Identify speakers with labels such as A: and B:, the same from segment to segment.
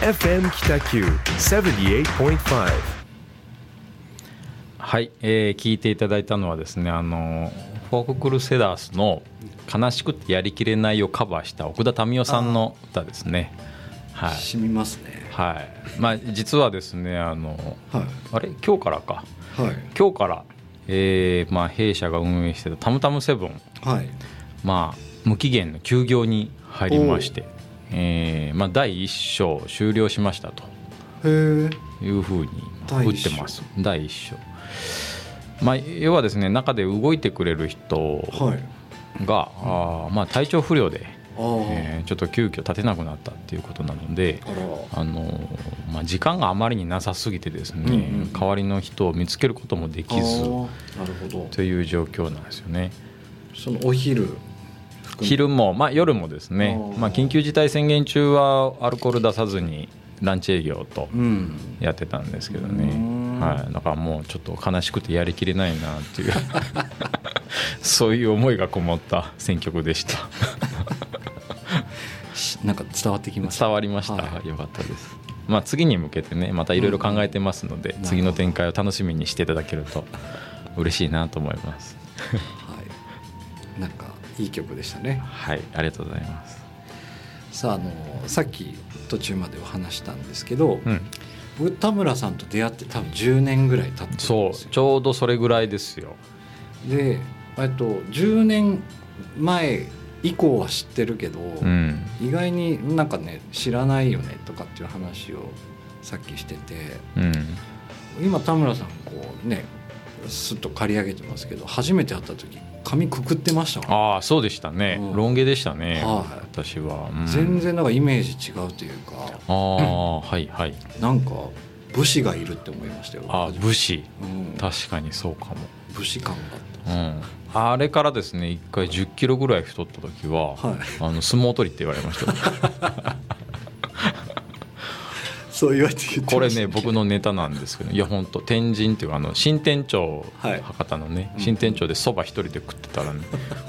A: FM 北九78.5
B: はい、えー聞いていただいたのはですねあのフォーククルセダースの「悲しくてやりきれない」をカバーした奥田民生さんの歌ですね。はい、
C: 染みますね。
B: はい、まあ実はですねあの
C: はい。
B: あれ？今日からか。
C: はい。
B: 今日から、えーまあ、弊社が運営してたたむたむセブン。
C: はい。
B: まあ無期限の休業に入りまして、えーまあ、第一章終了しましたと。いうふうに打ってます。第一章。まあ要はですね中で動いてくれる人
C: はい。
B: が、あーまあ、体調不良で、えーちょっと急遽立てなくなったっていうことなので
C: あ
B: のーまあ、時間があまりになさすぎてですね、
C: うんうん。
B: 代わりの人を見つけることもできず
C: あー。なるほど。
B: という状況なんですよね。
C: そのお昼
B: 昼も、まあ、夜もですね。まあ、緊急事態宣言中はアルコール出さずにランチ営業と
C: うん。
B: やってたんですけど
C: う
B: ね、
C: ん。
B: はい、だからもうちょっと悲しくてやりきれないなっていう。そういう思いがこもった選曲でした。
C: しなんか伝わってきました？
B: 伝わりました、
C: はい。
B: よかったです、まあ、次に向けてねまたいろいろ考えてますので、
C: うん
B: 次の展開を楽しみにしていただけると嬉しいなと思います。
C: はい。なんかいい曲でしたね。
B: はいありがとうございます。
C: さああのさっき途中までお話したんですけど、
B: うん。
C: 僕田村さんと出会って多分10年ぐらい経って
B: そう
C: よ
B: ちょうどそれぐらいですよ。
C: でえっと10年前以降は知ってるけど、
B: うん。
C: 意外になんかね知らないよねとかっていう話をさっきしてて
B: うん。
C: 今田村さんこうねすっと刈り上げてますけど初めて会った時髪くくってましたもん
B: ああそうでしたね、
C: うん。
B: ロン毛でしたね、
C: はい。
B: 私は、うん。
C: 全然なんかイメージ違うというか。
B: ああはいはい。
C: なんか武士がいるって思いましたよ。
B: あ
C: 初めて
B: 武士。
C: うん、
B: 確かにそうかも。
C: 武士感が
B: うん。あれからですね一回1 0キロぐらい太った時は、
C: あったはい。
B: あの相撲取りって言われましたよ
C: そう言われて言って
B: これね僕のネタなんですけどいや本当天神っていうかあの新店長、
C: はい
B: 博多のね新店長でそば一人で食ってたらね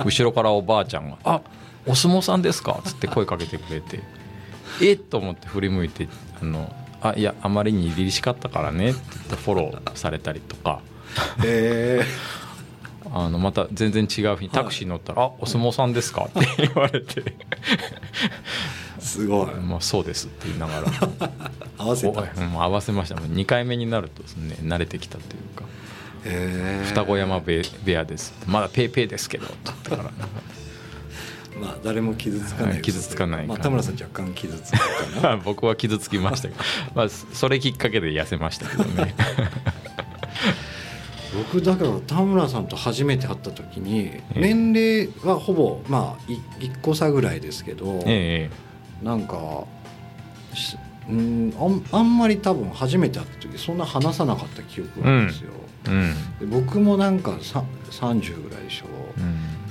B: 後ろからおばあちゃんが「あお相撲さんですか?」っつって声かけてくれて「えっ?」と思って振り向いて「あのあいやあまりに凛々しかったからね」って言ってフォローされたりとか。
C: え
B: あのまた全然違う日にタクシー乗ったら「あお相撲さんですか?」って言われて
C: ー、すごい「
B: まあそうです」って言いながら。お
C: 合わせた。
B: うん合わせました。もう2回目になるとですね慣れてきたというか「
C: へー。
B: 双子山部部屋です」まだペーペーですけど」って言ったから
C: まあ誰も傷つかない
B: はい傷つかない
C: まあ、田村さん若干傷つくかな。
B: 僕は傷つきましたけど、まあ、それきっかけで痩せましたけどね。
C: 僕だから田村さんと初めて会った時に
B: ええ。
C: 年齢はほぼまあ1個差ぐらいですけど、
B: え
C: なんかしうんあんあんまり多分初めて会った時そんな話さなかった記憶があるんですよ、
B: えうん。
C: で僕もなんかさ30ぐらいでしょ。
B: う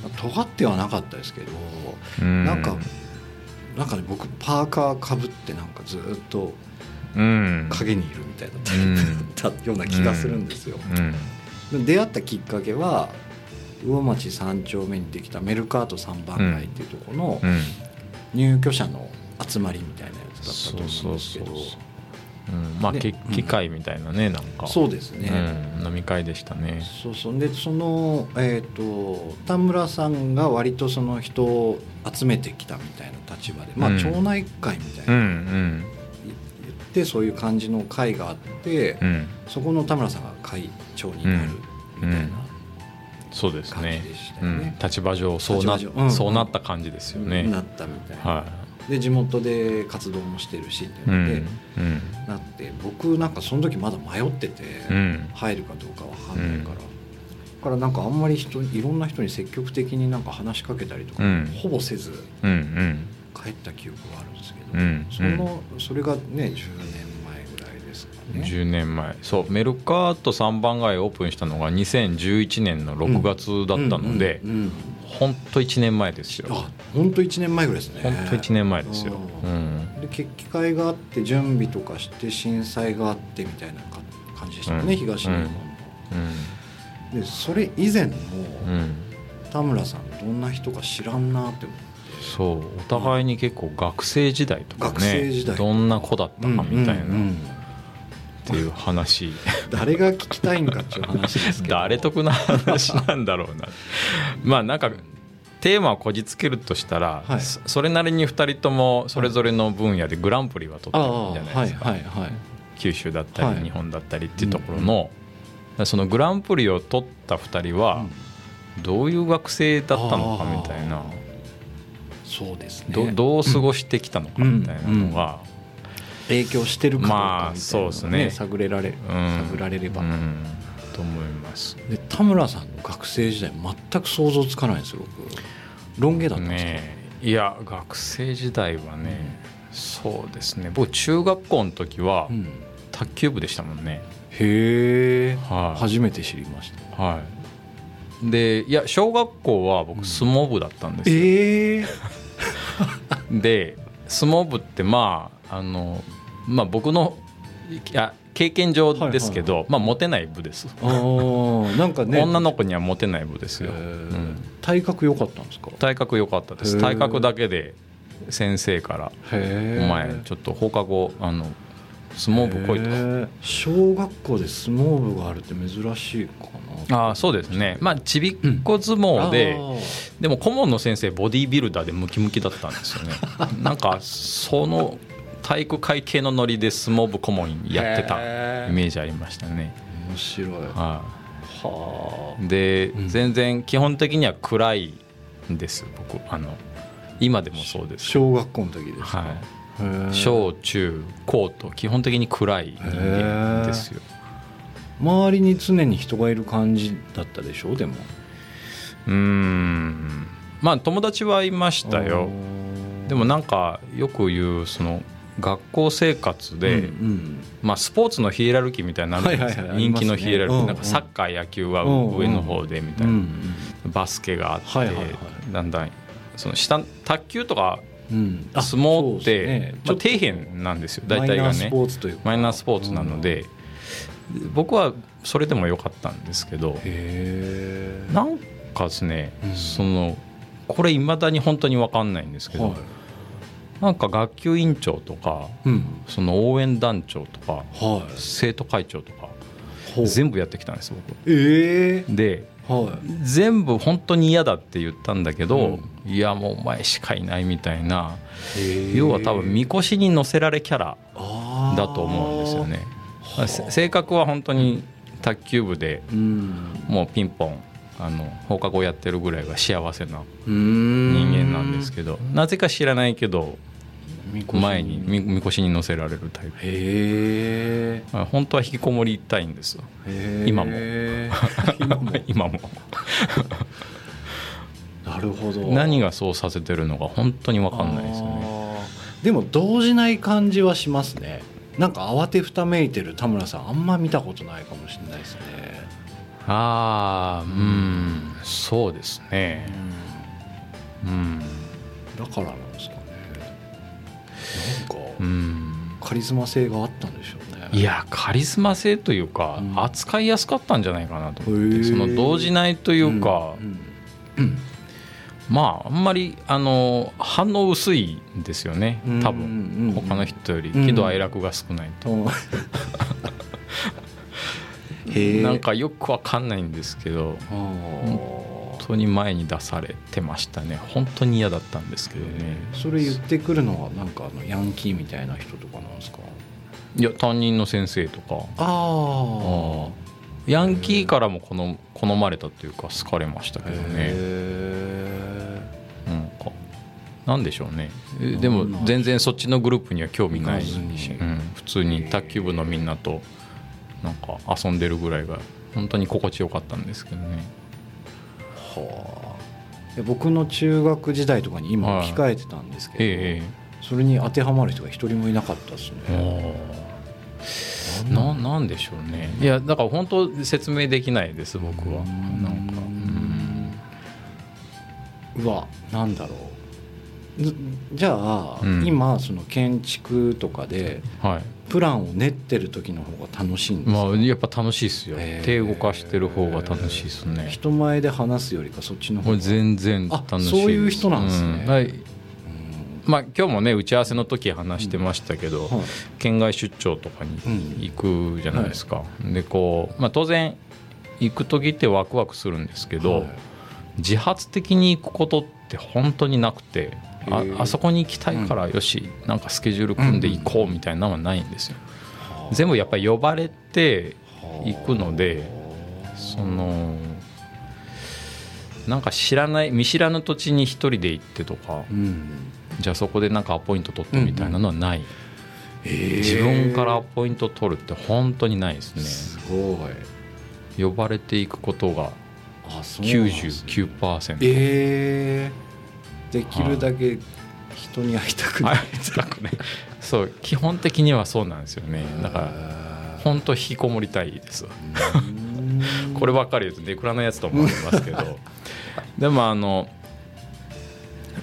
B: ん。
C: 尖ってはなかったですけど、
B: うん。
C: なんかなんかね僕パーカーかぶってなんかずっと
B: うん。
C: 影にいるみたいだっ たような気がするんですよ。出会ったきっかけは魚町3丁目にできたメルカート3番街っていうところの
B: うん。
C: 入居者の集まりみたいなやつだった
B: そ
C: と思
B: うん
C: ですけど。
B: そうん。まあ
C: で
B: け機会みたいなねなんか。
C: そうですね、
B: うん、飲み会でしたね。
C: そうそう。でそのえっ、と田村さんが割とその人を集めてきたみたいな立場でまあ
B: うん。
C: 町内会みたい
B: うんう
C: な、
B: ん。
C: 言ってそういう感じの会があって、
B: うん。
C: そこの田村さんが会長になるみたいな、
B: そうですね。
C: ね、
B: 立場上そうなそうなった感じですよね。
C: なったみたいな、
B: は
C: で地元で活動もしてるしって
B: い、う
C: いう
B: んうん。
C: なって僕なんかその時まだ迷ってて、
B: うん。
C: 入るかどうかわかんないから、だからなんかあんまり人いろんな人に積極的になんか話しかけたりとか、
B: うん。
C: ほぼせず
B: うんうん。
C: 帰った記憶があるんですけど、
B: うん
C: そのそれがね10年前ぐらいですかね。
B: 10年前。そうメルカート3番街オープンしたのが2011年の6月だったので
C: うんうんうん
B: 本当1年前ですよ。
C: あ本当1年前ぐらいですね。
B: 本当1年前ですよ。
C: う
B: うん。
C: で決起会があって準備とかして震災があってみたいなか感じでしたよね、
B: うん。
C: 東日本の。
B: うん。
C: でそれ以前の
B: うん。
C: 田村さんどんな人か知らんなって思って。
B: そう。お互いに結構学生時代とか
C: 学生時代。
B: ねどんな子だったかみたいな。
C: うんうんうん
B: っていう話。
C: 誰が聞きたいんかっていう話ですけど。
B: 誰得な話なんだろうな。まあなんかテーマをこじつけるとしたら、
C: はい。
B: そそれなりに2人ともそれぞれの分野でグランプリは取ってるんじゃないですか、
C: はい。はいはい
B: 九州だったり
C: はい。
B: 日本だったりっていうところの、そのグランプリを取った2人はどういう学生だったのかみたいな、
C: そうですね。
B: どどう過ごしてきたのかみたいなのが、
C: 影響してるかどう
B: まあ
C: かみたいなのが
B: そうですね。
C: 探れられ
B: うん。
C: 探られれば、
B: うん。と思います。
C: で田村さんの学生時代全く想像つかないんですよ僕。ロン毛だったんですか、
B: ねえ。いや学生時代はね、そうですね。僕中学校の時は
C: うん。
B: 卓球部でしたもんね、
C: へえ、
B: はい。
C: 初めて知りました。
B: はい。でいや小学校は僕相撲部だったんですよ、
C: ええ。
B: で相撲部ってまああのまあ僕のいや経験上ですけど、まあモテない部です、
C: なんかね。
B: 女の子にはモテない部ですよ、うん。
C: 体格良かったんですか？
B: 体格良かったです。体格だけで先生からお前ちょっと放課後あの相撲部来いと
C: 小学校で相撲部があるって珍しいかな。
B: ああそうですね。まあちびっこ相撲で、でも顧問の先生ボディービルダーでムキムキだったんですよね。なんかその体育会系のノリで相撲部顧問やってたイメージありましたね、
C: 面白い。は
B: は
C: あ。
B: い、で、
C: うん。
B: 全然基本的には暗いんです僕。あの今でもそうです。
C: 小学校の時ですか、
B: はい、小中高と基本的に暗い人間ですよ。
C: 周りに常に人がいる感じだったでしょ？でも。
B: うーん。まあ友達はいましたよ。でもなんかよく言うその学校生活で、まあ、スポーツのヒエラルキーみたいになるんですよ、
C: はいはいはい。
B: 人気のヒエラルキー、なんかサッカー野球は
C: うん
B: 上の方でみたいな、
C: うん
B: バスケがあって、だんだんその下卓球とか相撲って、まあ、底辺なんですよ。大体がね。
C: マイナースポーツというか。
B: マイナースポーツなので、僕はそれでもよかったんですけどなんかですね、
C: うん。
B: そのこれいまだに本当に分かんないんですけど、
C: はい
B: なんか学級委員長とか
C: うん。
B: その応援団長とか
C: はい。
B: 生徒会長とか全部やってきたんです僕。
C: ええ
B: で
C: はい。
B: 全部本当に嫌だって言ったんだけど、いやもうお前しかいないみたいな要は多分みこしに乗せられキャラだと思うんですよね。
C: はあ。
B: せ性格は本当に卓球部で
C: うん。
B: もうピンポンあの放課後やってるぐらいが幸せな
C: 人
B: 人間なんですけどなぜか知らないけど前にみみこしに乗せられるタイプ。
C: へ
B: まあ本当は引きこもりたいんですよ。
C: え。
B: 今も。
C: 今も。
B: 今も。
C: なるほど。
B: 何がそうさせてるのか本当に分かんないですよね。
C: でも動じない感じはしますね。なんか慌てふためいてる田村さんあんま見たことないかもしれないですね。
B: ああうん。そうですね。うん。
C: だからなんですかねな
B: うん。
C: カリスマ性があったんでしょうね。
B: いやカリスマ性というか、
C: うん。
B: 扱いやすかったんじゃないかなと思ってその動じないというか、
C: うん
B: まああんまりあの反応薄いんですよね多分。他の人より
C: うん
B: 喜怒哀楽が少ないと、なんかよくわかんないんですけど当に前に出されてましたね。本当に嫌だったんですけどね。
C: それ言ってくるのはなんかあのヤンキーみたいな人とかなんですか？
B: いや担任の先生とか。
C: あ
B: ヤンキーからも好好まれたというか好かれましたけどね。
C: へ
B: なんかなんでしょうね。えでも全然そっちのグループには興味ないし、うん、普通に卓球部のみんなとなんか遊んでるぐらいが本当に心地よかったんですけどね。
C: ーはあ。で僕の中学時代とかに今
B: はい。
C: 置き換えてたんですけど、
B: え
C: それに当てはまる人が一人もいなかったです
B: え
C: ね
B: ななんでしょうね。いやだから本当説明できないです僕は。
C: うん。
B: なんか。うん。
C: うわなんだろう。ずじゃあ、
B: うん。
C: 今その建築とかで
B: はい
C: プランを練ってる時の方が楽しいんですか、
B: まあやっぱ楽しいですよ。
C: へえ
B: 手動かしてる方が楽しいですね。
C: 人前で話すよりかそっちの方が
B: 全然楽しい
C: そういう人なんですね。
B: うん。はい。まあ今日もね打ち合わせの時話してましたけど、
C: はい
B: 県外出張とかに行くじゃないですか、でこう、まあ、当然行く時ってワクワクするんですけど、
C: はい。
B: 自発的に行くことって本当になくてああそこに行きたいからよし、なんかスケジュール組んで行こうみたいなのはないんですよ。全部やっぱり呼ばれて行くのでそのなんか知らない見知らぬ土地に一人で行ってとか
C: うん。
B: じゃあそこでなんかアポイント取ってみたいなのはない、
C: 自
B: 自分からアポイント取るって本当にないですね。
C: すごい。
B: 呼ばれていくことが
C: あそうなんですね。
B: 99%
C: えー、できるだけ人に会いたくない、
B: はい。そう基本的にはそうなんですよね。だから本当引きこもりたいです。こればっかり言うとネクラのやつと思いますけど。でもあの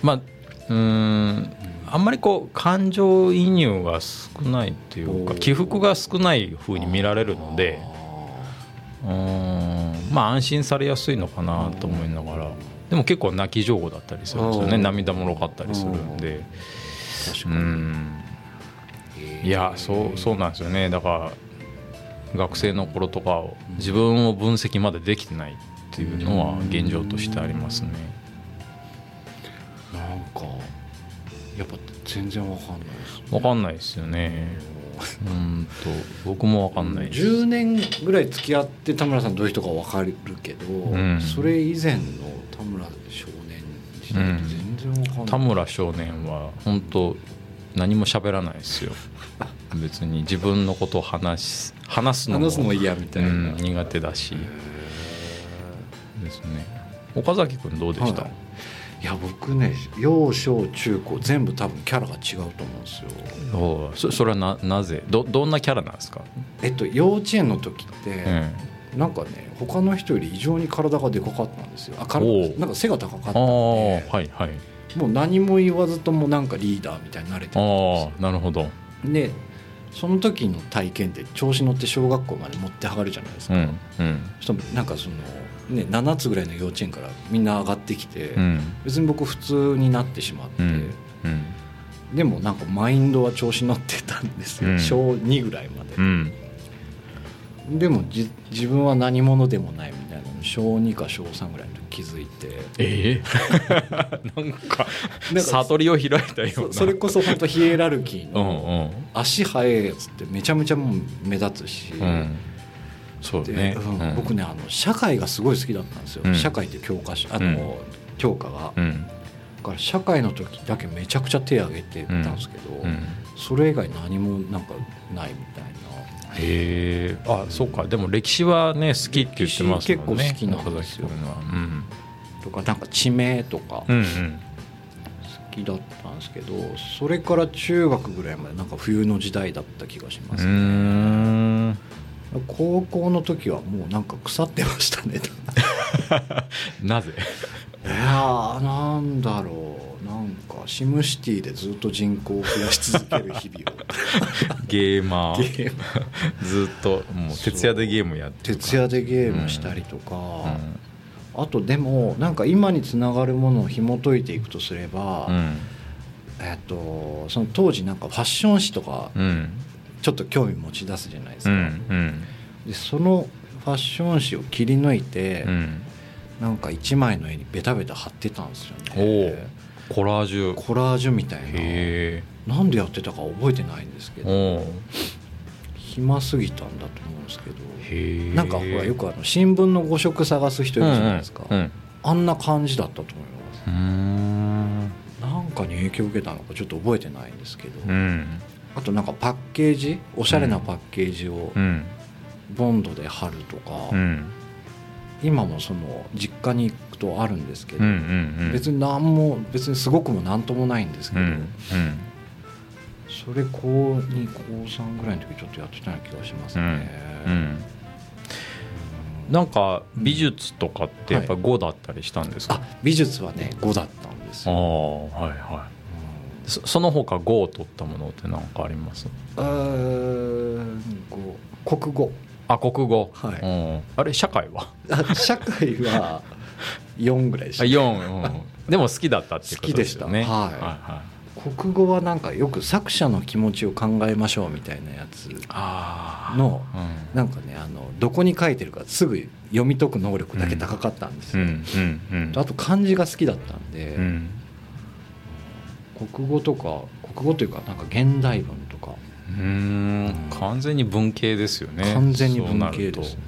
B: まあうーんあんまりこう感情移入が少ないっていうか起伏が少ない風に見られるのでうー。んまあ安心されやすいのかなと思いながらでも結構泣き上手だったりするんですよね。
C: うん。
B: 涙もろかったりするんで。うん。いやそうそうなんですよね。だから学生の頃とかを自分を分析までできてないっていうのは現状としてありますね。
C: なんかやっぱ全然わかんないです
B: わかんないですよね。うんと僕もわかんないです。
C: 10年ぐらい付き合って田村さんどういう人かわかるけど、
B: ん
C: それ以前の田村少年時代って全然わかんない、
B: 田村少年は本当何も喋らないですよ。別に自分のことを話すのも
C: 話すのも嫌みたいな、
B: うん苦手だしですね。岡崎君どうでした？
C: はいいや僕ね幼少中高全部多分キャラが違うと思うんですよ。
B: おうそそれはななぜ？どどんなキャラなんですか？
C: えっと幼稚園の時って、
B: うん。
C: なんかね他の人より異常に体がでかかったんですよ。あなんか背が高かったんで。
B: はいはい。
C: もう何も言わずともなんかリーダーみたいになれてたんですよ。
B: ああなるほど。
C: でその時の体験って調子乗って小学校まで持ってはがるじゃないですか、
B: うんうん。
C: なんかその、ね、7つぐらいの幼稚園からみんな上がってきて、
B: うん。
C: 別に僕普通になってしまって、
B: うん。うん。
C: でもなんかマインドは調子乗ってたんですよ、
B: うん。
C: 小2ぐらいまで。
B: う、ん。
C: でもじ自分は何者でもないみたいなの小2か小3ぐらいの時気づいて。
B: ええ？なんか
C: なんか
B: 悟りを開いたような。
C: そそれこそ本当ヒエラルキー
B: うん
C: の足速いやつってめちゃめちゃもう目立つし、
B: うんうんそう
C: で
B: ね
C: うん
B: うん。
C: 僕ねあの社会がすごい好きだったんですよ、
B: うん。
C: 社会って教科書あの、
B: うん
C: 教科が、だ
B: うん。
C: から社会の時だけめちゃくちゃ手挙げてたんですけど、
B: うん。
C: それ以外何もなんかないみたいな。
B: へえ。あそうか。でも歴史はね好きって言ってますもんね。
C: 歴史結構好きなんですよ。とかなんか地名とか
B: うんうん。
C: 好きだったんですけど、それから中学ぐらいまでなんか冬の時代だった気がしますね、
B: ん
C: 高校の時はもうなんか腐ってましたね。
B: なぜ？
C: いやーなんだろう。なんかシムシティでずっと人口を増やし続ける日々を。
B: ゲーマー。
C: ゲーム
B: ずっともう徹夜でゲームやってる
C: 徹夜でゲームしたりとか、
B: うん。
C: あとでもなんか今につながるものを紐解いていくとすれば、
B: うん。
C: えっとその当時なんかファッション誌とか
B: うん
C: ちょっと興味持ち出すじゃないです
B: う
C: か、
B: んうん。
C: でそのファッション誌を切り抜いて、
B: うん。
C: なんか一枚の絵にベタベタ貼ってたんですよ
B: お
C: ね
B: おコラージュ。
C: コラージュみたい
B: へ
C: ななんでやってたか覚えてないんですけ
B: え
C: ど暇すぎたんだと思うんですけどなんかほらよくあの新聞の誤色探す人いるじゃないですか、
B: うんうん
C: あんな感じだったと思います。なんかに影響を受けたのかちょっと覚えてないんですけど、
B: うん
C: あとなんかパッケージおしゃれなパッケージを
B: うん。
C: ボンドで貼るとか、
B: うん。
C: 今もその実家に行くとあるんですけど、別に何も別にすごくも何ともないんですけど、それ高2高3ぐらいの時ちょっとやってたような気がしますね、
B: うん。なんか美術とかってやっぱ5だったりしたんですか、
C: あ美術はね5だったんです
B: ああ
C: よ、
B: はいはいそその他5を取ったものって何かあります？
C: 国語
B: あ国語、
C: はい。
B: うん。あれ社会は？
C: あ社会は4ぐらいでした。
B: あ4、うん、でも好きだったっていうことですよね。
C: 好きでした。はい。
B: は
C: 国語はなんかよく作者の気持ちを考えましょうみたいなやつの
B: うん。
C: なんかねあのどこに書いてるかすぐ読み解く能力だけ高かったんですよ、
B: うんうんうん。
C: あと漢字が好きだったんで、
B: うん
C: 国語とか国語というかなんか現代文とか。
B: うーん完全に文系ですよね。
C: 完全に文系ですね。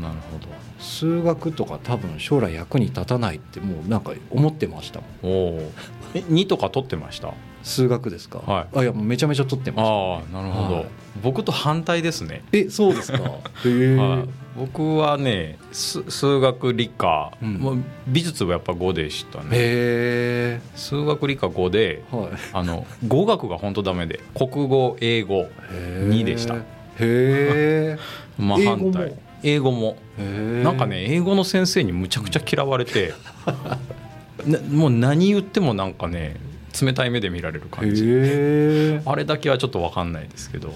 B: なるほど。
C: 数学とか多分将来役に立たないってもうなんか思ってましたもん。
B: おおえ2とか取ってました？
C: 数学ですか、
B: はい。
C: あいやもうめちゃめちゃ取ってました、
B: ああなるほど、
C: はい。
B: 僕と反対ですね、
C: えそうですか？へえ、
B: はい、僕はねす数学理科、
C: うん。
B: もう美術はやっぱ5でしたね。
C: へ
B: 数学理科5で
C: えはい。
B: あの語学が本当ダメで国語英語
C: へ
B: 2でした。
C: へえ。
B: まあ
C: 英語も？
B: 反対英語も。なんかね英語の先生にむちゃくちゃ嫌われて なもう何言ってもなんかね冷たい目で見られる感じ。あれだけはちょっと分かんないですけど、う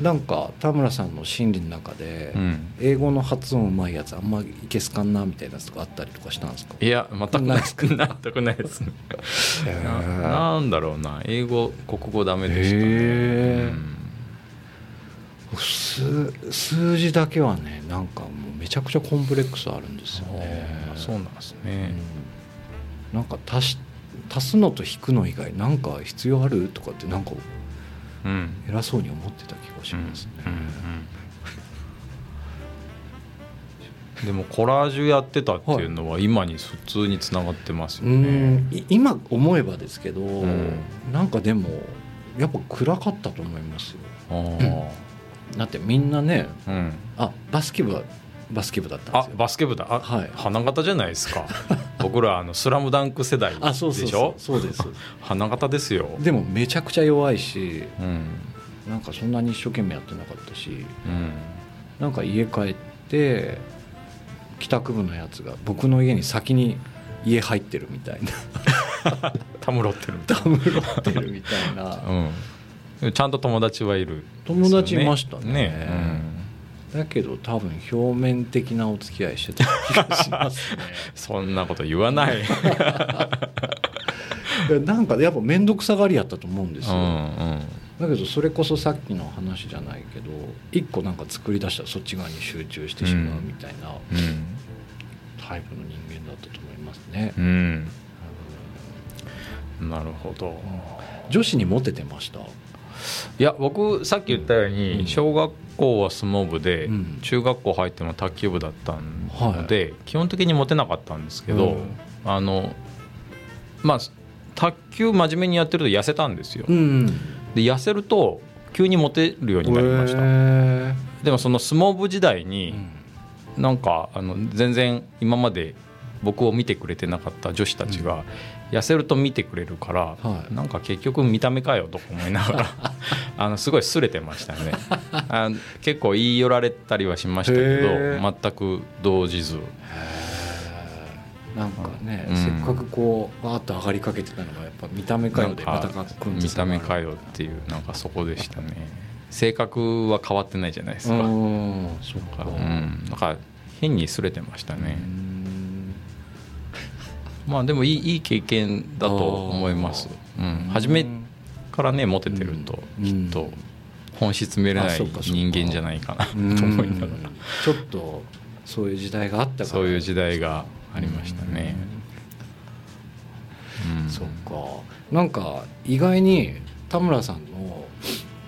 C: なんか田村さんの心理の中で、英語の発音うまいやつあんまいけすかんなみたいなやつとかあったりとかしたんですか？
B: いや全くない。です全くないですね ななんだろうな。英語国語ダメでしたね、
C: へー。
B: うん
C: 数数字だけはねなんかもうめちゃくちゃコンプレックスあるんですよね。
B: そうなんです
C: う
B: ね、
C: ん。なんか足し足すのと引くの以外なんか必要ある？とかってなんか
B: うん
C: 偉そうに思ってた気がしますね、
B: でもコラージュやってたっていうのは今に普通につながってますよ
C: う
B: ね。
C: ん。い今思えばですけど、
B: ん。
C: なんかでもやっぱ暗かったと思いますよ。だってみんなね
B: うん、
C: あバスケ部はバスケ部だったんで
B: あ
C: すよ。
B: バスケ部だ。あ、
C: はい。
B: 花形じゃないですか 僕らあの「スラムダンク世代でしょ？
C: うそうです。
B: 花形ですよ。
C: でもめちゃくちゃ弱いし
B: うん。
C: なんかそんなに一生懸命やってなかったし
B: うん。
C: なんか家帰って帰宅部のやつが僕の家に先に家入 ってるみたいな。
B: たむろってるみたい
C: ダムロってるみたいな。
B: な、うん。ちゃんと友達はいる、
C: 友達いましたね。
B: ね
C: だけど多分表面的なお付き合いしてた気がしますね。
B: そんなこと言わない。
C: なんかやっぱ面倒くさがりやったと思うんですよ、
B: うんうん。
C: だけどそれこそさっきの話じゃないけど一個なんか作り出したらそっち側に集中してしまうみたいな
B: うん。
C: タイプの人間だったと思いますね、
B: うん。なるほど。
C: 女子にモテてました？
B: いや僕さっき言ったように、
C: うん。
B: 小学校は相撲部で、
C: うん。
B: 中学校入っても卓球部だったので、基本的にモテなかったんですけど、
C: うん。
B: あのまあ卓球真面目にやってると痩せたんですよ。
C: ん
B: で痩せると急にモテるようになりました。
C: へ
B: でもその相撲部時代
C: ー
B: に、なんかあの全然今まで僕を見てくれてなかった女子たちが痩せると見てくれるから、
C: はい。
B: なんか結局見た目かよとか思いながら あのすごいすれてましたね。あの結構言い寄られたりはしましたけ
C: へ
B: ど全く動じず。
C: なんかね、
B: うん。
C: せっかくこうバーッと上がりかけてたのがやっぱ見た目かよでまた
B: か
C: かくん
B: 見た目かよっていうなんかそこでしたね。性格は変わってないじゃないですか、
C: うんそっか。
B: うん、なんか変にすれてましたね、
C: うん
B: まあでもいいいい経験だと思います、うん、初めからねモテてると
C: うん。
B: きっと本質見れない人間じゃないかなと
C: うん。
B: 思いながら。
C: ちょっとそういう時代があったから。
B: そういう時代がありましたね、うん。
C: そっか。なんか意外に田村さんの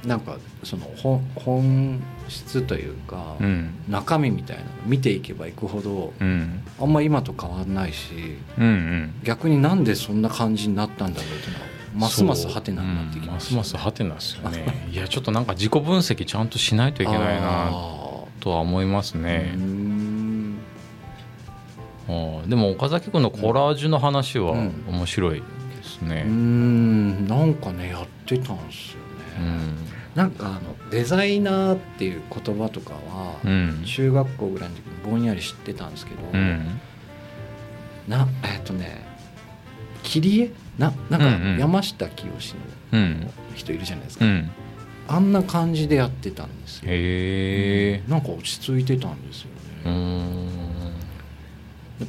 C: なんかその本本質というか、
B: うん。
C: 中身みたいなの見ていけばいくほど
B: うん。
C: あんま今と変わんないし
B: うんうん。
C: 逆になんでそんな感じになったんだろうっていうのはますますハテナになってきました、
B: う。ん。ますますハテナですよね。いやちょっとなんか自己分析ちゃんとしないといけないな
C: あ
B: とは思います
C: ー
B: ね。
C: うー、ん。
B: うんでも岡崎君のコラージュの話は
C: うん。
B: 面白いですね。
C: うーん。なんかねやってたんですよね、
B: うん
C: なんかあのデザイナーっていう言葉とかは、
B: うん。
C: 中学校ぐらいの時にぼんやり知ってたんですけど、
B: うん。
C: なえっとね切り絵？ななん
B: うんうん。
C: か山下清の
B: うん。
C: 人いるじゃないですか、
B: うん。
C: あんな感じでやってたんですよ、
B: へえ。
C: なんか落ち着いてたんですよね、
B: ん。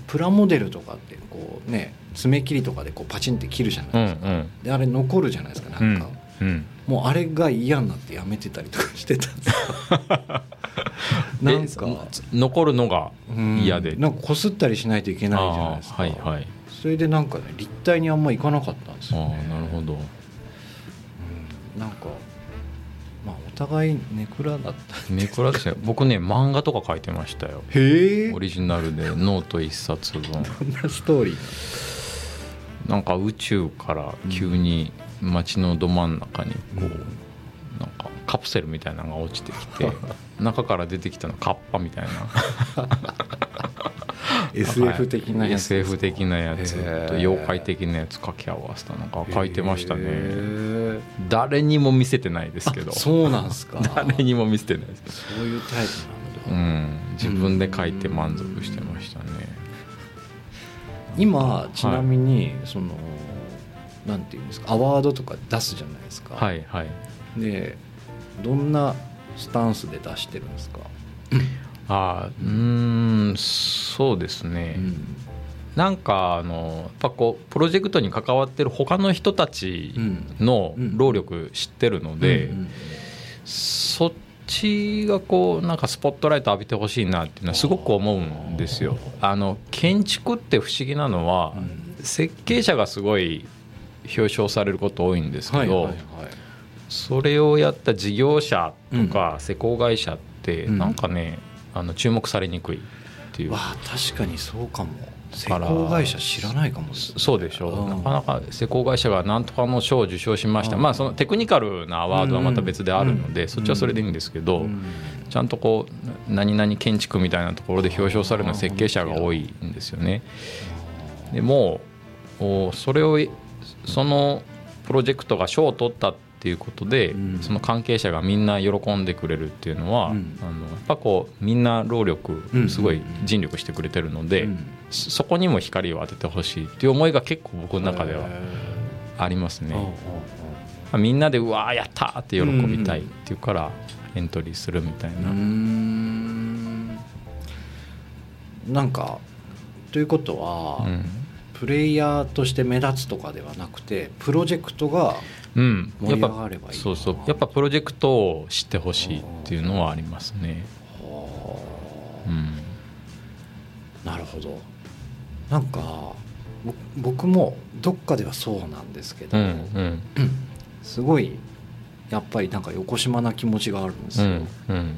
C: プラモデルとかってこうね爪切りとかでこうパチンって切るじゃないですか、
B: うん
C: であれ残るじゃないですか
B: うん
C: なんか、
B: うん
C: もうあれが嫌になってやめてたりとかしてたんですよ。なんか
B: え残るのが
C: うん
B: 嫌で。
C: なんかこすったりしないといけないじゃないですか。
B: はいはい。
C: それでなんかね立体にあんまいかなかったんです
B: あ
C: よ、ね、
B: あなるほど。
C: うんなんかまあお互いネクラだった
B: ネクラですね僕ね漫画とか書いてましたよ。
C: へえ。
B: オリジナルでノート一冊分。
C: こんなストーリー
B: なんか宇宙から急に街のど真ん中にこう、
C: うん
B: なんかカプセルみたいなのが落ちてきて 中から出てきたのカッパみたいな。
C: SF 的なやつ
B: SF 的なやつ。と妖怪的なやつ掛け合わせたのが書いてましたね。
C: へ
B: 誰にも見せてないですけど。
C: ーそうなんすか？
B: 誰にも見せてないです。
C: そういうタイプ
B: う
C: なんだ、
B: ん。自分で書いて満足してましたね。
C: 今ちなみにその、なんていうんですかアワードとか出すじゃないですか、
B: はいはい。
C: でどんなスタンスで出してるんですか、
B: あーうーんそうですね、
C: うん。
B: なんかあのやっぱこうプロジェクトに関わってる他の人たちの
C: うん。
B: 労力知ってるので、
C: うん
B: そっちがこうなんかスポットライト浴びてほしいなっていうのはすごく思うんですよ。あの建築って不思議なのは、
C: うん。
B: 設計者がすごい表彰されること多いんですけど、
C: はいはいはい。
B: それをやった事業者とか施工会社って
C: うん。
B: なんかね、あの注目されにくい。っていう
C: わあ確かにそうかも。施工会社知らないかも
B: そうでしょ。
C: うん。
B: なかなか施工会社がなんとかの賞を受賞しました、
C: うん。
B: まあそのテクニカルなアワードはまた別であるので、
C: うん。
B: そっちはそれでいいんですけど、
C: うん。
B: ちゃんとこう何々建築みたいなところで表彰されるのは設計者が多いんですよね。でもおそれをそのプロジェクトが賞を取ったっていうことで、
C: うん。
B: その関係者がみんな喜んでくれるっていうのは、
C: うん。
B: あのやっぱこうみんな労力
C: うん
B: すごい尽力してくれてるので、
C: うん。
B: そそこにも光を当ててほしいっていう思いが結構僕の中では
C: へ
B: ありますね。みんなでうわーやったーって喜びたいっていうからエントリーするみたいな。
C: ん。なんかということは、
B: うん
C: プレイヤーとして目立つとかではなくてプロジェクトが盛り上が
B: ぱ
C: ればいい
B: そうそう。やっぱプロジェクトを知ってほしいっていうのはありますね。
C: は
B: うん。
C: あなるほど。なんかぼ僕もどっかではそうなんですけど、
B: うんうん。
C: すごいやっぱりなんか横島な気持ちがあるんですよ、
B: うんうん。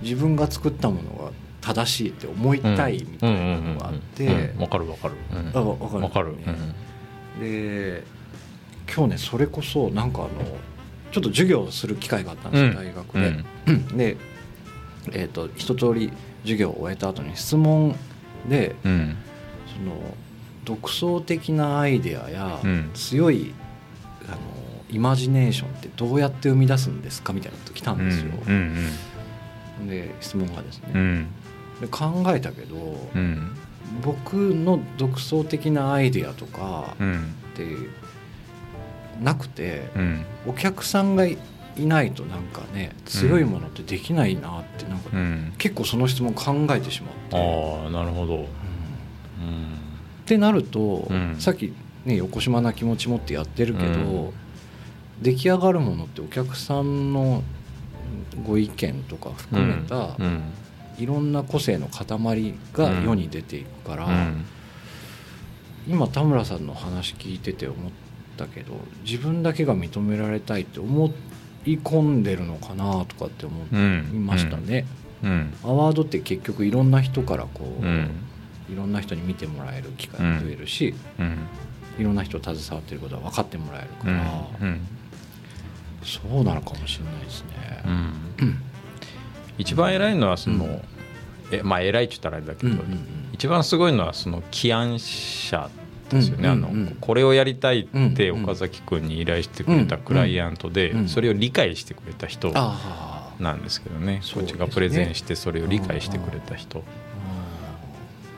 C: 自分が作ったものが正しいって思いたいみたいなのがあっ
B: うん
C: て
B: うんわかるわかる。
C: わわかる。
B: わかる。
C: で今日ねそれこそなんかあのちょっと授業をする機会があったんですよ、
B: うん。
C: 大学
B: うん。
C: で、で、えー、と一通り授業を終えた後に質問で
B: うん。
C: その独創的なアイデアや
B: うん。
C: 強いあのイマジネーションってどうやって生み出すんですかみたいなこと来たんですよ。
B: うん。
C: で質問がですね、
B: うん
C: で考えたけど、
B: うん。
C: 僕の独創的なアイデアとか
B: うん
C: ってなくて、
B: うん。
C: お客さんがいないとなんかね強いものってできないなってなんか、
B: うん。
C: 結構その質問考えてしまって。
B: ああなるほど。
C: うん。
B: うん
C: ってなると、
B: うん。
C: さっきね横島な気持ち持ってやってるけど、
B: うん。
C: 出来上がるものってお客さんのご意見とか含めた、
B: うん
C: いろんな個性の塊が世に出ていくから、
B: うん。
C: 今田村さんの話聞いてて思ったけど自分だけが認められたいって思い込んでるのかなとかって思
B: うん。
C: いましたね。
B: うん。
C: アワードって結局いろんな人からこう、
B: うん。
C: いろんな人に見てもらえる機会が増えるし、
B: うん。
C: いろんな人携わってることは分かってもらえるから、
B: うん。
C: そうなのかもしれないですね。
B: うん一番偉いのはその、えまあ偉いって言ったらあれだけど、一番すごいのはその起案者ですよね、
C: うんうんうん
B: あのこれをやりたいって
C: うんうん
B: 岡崎君に依頼してくれたクライアントで、
C: うんうん
B: それを理解してくれた人
C: ああ、
B: なんですけどね。こっちがプレゼンしてそれを理解してくれた人。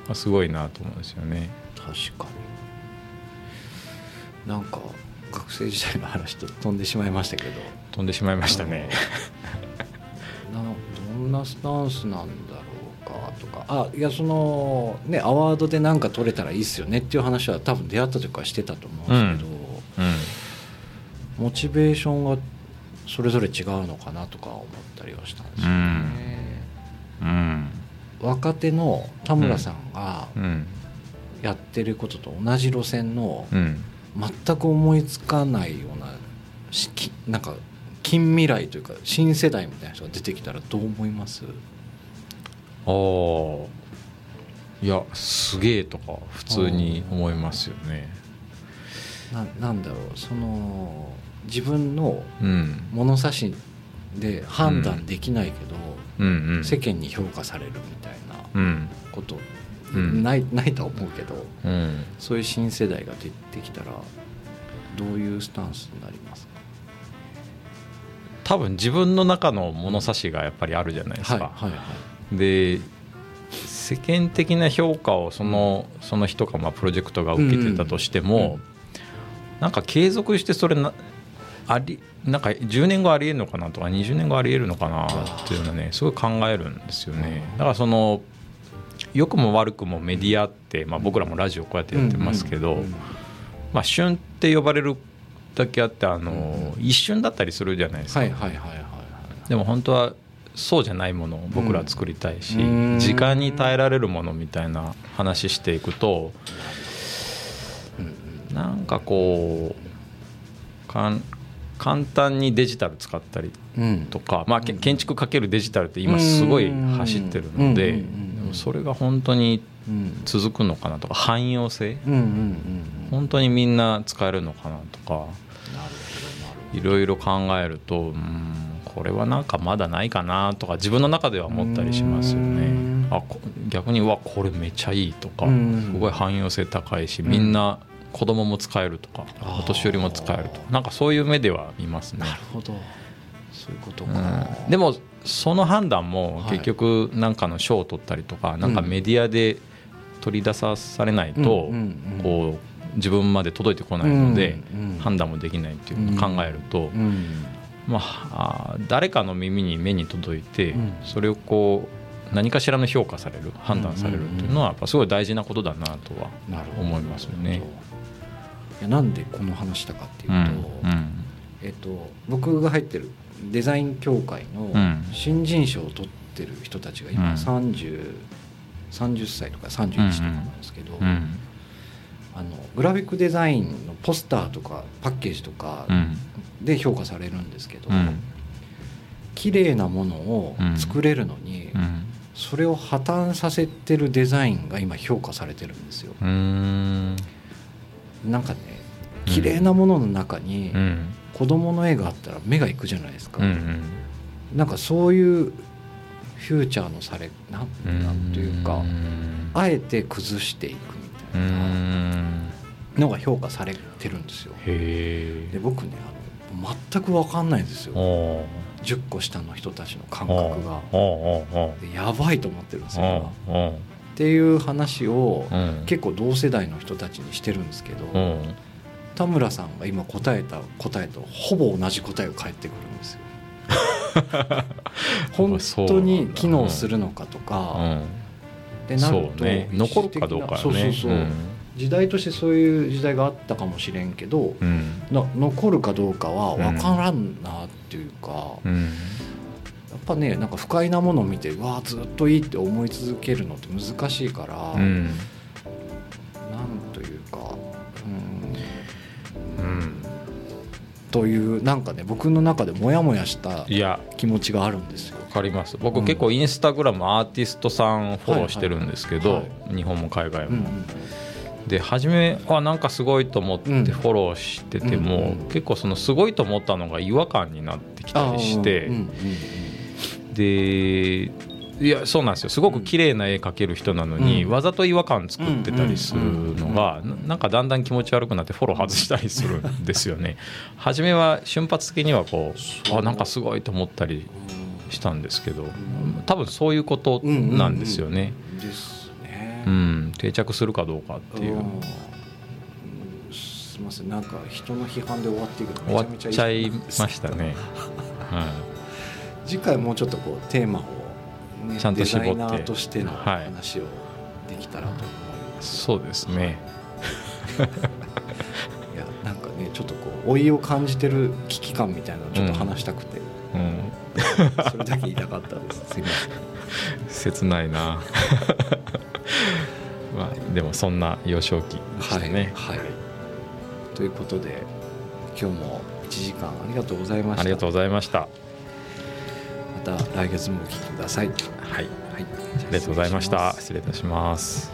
B: がすごいなと思うんですよね。
C: 確かに。なんか学生時代の話と飛んでしまいましたけど、
B: 飛んでしまいましたね。
C: などんなスタンスなんだろうか。とか。あいやそのねアワードで何か取れたらいいっすよねっていう話は多分出会った時からしてたと思うんですけど、モチベーションがそれぞれ違うのかなとか思ったりはしたんですよね。
B: うん。
C: 若手の田村さんが
B: うん。
C: やってることと同じ路線の
B: うん。
C: 全く思いつかないようななんか近未来というか新世代みたいな人が出てきたらどう思います？
B: ああいやすげえとか普通に思いますよね。
C: ななんだろうその自分の
B: うん。
C: 物差しで判断できないけど、
B: うん。うん
C: 世間に評価されるみたいな
B: うん。
C: こと、
B: うん。
C: ないないとは思うけど
B: うん。
C: そういう新世代が出てきたらどういうスタンスになります？か
B: 多分自分の中の物差しがやっぱりあるじゃないですか、
C: はいはいはい。
B: で世間的な評価をその,、その人がまあプロジェクトが受けてたとしても、
C: うん
B: なんか継続してそれなありなんか10年後ありえるのかなとか20年後ありえるのかなっていうのはねすごい考えるんですよね。だからその良くも悪くもメディアって、まあ、僕らもラジオこうやってやってますけど、まあ、旬って呼ばれるだけあってあの、一瞬だったりするじゃないですか、
C: はいはいはいはいはい。
B: でも本当はそうじゃないものを僕らは作りたいし、
C: うん。
B: 時間に耐えられるものみたいな話していくと
C: うん
B: なんかこうかん簡単にデジタル使ったり
C: うん。
B: とか、まあ、け建築かけるデジタルって今すごい走ってるのででもそれが本当に
C: うん。
B: 続くのかなとか汎用性？本当にみんな使えるのかなとかいろいろ考えるとうんこれはなんかまだないかなとか自分の中では思ったりしますよ
C: う
B: ね
C: ん。
B: あこ逆にうわこれめっちゃいいとか
C: うん。
B: すごい汎用性高いしみんな子供も使えるとかお年寄りも使えるとかなんかそういう目では見ますね。
C: ど。なるほど。そういうこと
B: う
C: か
B: ん。でもその判断も
C: はい。
B: 結局なんかの賞を取ったりとかなんかメディアで取り出さされないとこう自分まで届いてこないので
C: うんうん。
B: 判断もできないっていうのを考えると
C: うん
B: まあ、誰かの耳に目に届いて、
C: うん。
B: それをこう何かしらの評価される判断されるっていうのはやっぱすごい大事なことだなとは思いますよね。
C: いやなんでこの話したかっていうと、
B: うんうん。
C: えっと、僕が入ってるデザイン協会の
B: うん。
C: 新人賞を取ってる人たちが
B: うん。
C: 今 30, 30歳とか31とかなんですけど、
B: うん
C: あのグラフィックデザインのポスターとかパッケージとか
B: うん。
C: で評価されるんですけど、
B: うん。
C: 綺麗なものを作れるのに、
B: うん。
C: それを破綻させてるデザインが今評価されてるんですよ。
B: ん。
C: なんかね綺麗なものの中に
B: うん。
C: 子供の絵があったら目がいくじゃないですか、
B: うん
C: なんかそういうフューチャーのされなん
B: うん
C: なんというか
B: うん。
C: あえて崩していくのが評価されてるんですよ。で僕ねあの全く分かんないんですよ。
B: おー。
C: 10個下の人たちの感
B: お
C: 覚がやばいと思ってるんです
B: お
C: よっていう話を
B: うん。
C: 結構同世代の人たちにしてるんですけど
B: うん。
C: 田村さんが今答えた答えとほぼ同じ答えが返ってくるんですよ。本当に機能するのかとか、
B: うん
C: ってなると、
B: ね。残るかどうかよね。
C: そうそうそう、
B: ん。
C: 時代としてそういう時代があったかもしれんけど、
B: うん。
C: な残るかどうかは分からんなっていうか、や
B: うん。
C: っぱねなんか不快なものを見てうわーずっといいって思い続けるのって難しいから、
B: うん。
C: なんというかうん。
B: うん。
C: というなんかね僕の中でモヤモヤした気持ちがあるんですよ。
B: わかります。僕、
C: うん。
B: 結構インスタグラムアーティストさんフォローしてるんですけど、日本も海外も、
C: うん
B: で初めあなんかすごいと思って
C: うん
B: フォローしてても、結構そのすごいと思ったのが違和感になってきたりして、でいやそうなんですよ。すごく綺麗な絵描ける人なのに、
C: うん。
B: わざと違和感作ってたりするのが、ななんかだんだん気持ち悪くなってフォロー外したりするんですよね。初めは瞬発的にはこう。あなんかすごいと思ったりしたんですけど多分そういうことなんですよね。
C: ですね。
B: うん、定着するかどうかっていう。
C: うんすみません。なんか人の批判で終わっていくの
B: 終わっ
C: め
B: ちゃい
C: いい
B: ましたね。は
C: 次回もうちょっとこうテーマをね
B: ちゃんと絞って。
C: デザイナーとしての
B: はい
C: 話をできたらと思います、
B: そうですね。
C: い、やなんかねちょっとこう老いを感じてる危機感みたいなのをちょっと話したくて、
B: うん
C: それだけ言いたかったです。すいません。
B: 切ないな。まあでもそんな幼少期でしたね、
C: はい、はい。ということで今日も1時間ありがとうございました。
B: ありがとうございました。
C: また来月もお聞きください。
B: はい。
C: はい。
B: ありがとうございました。失礼いたします「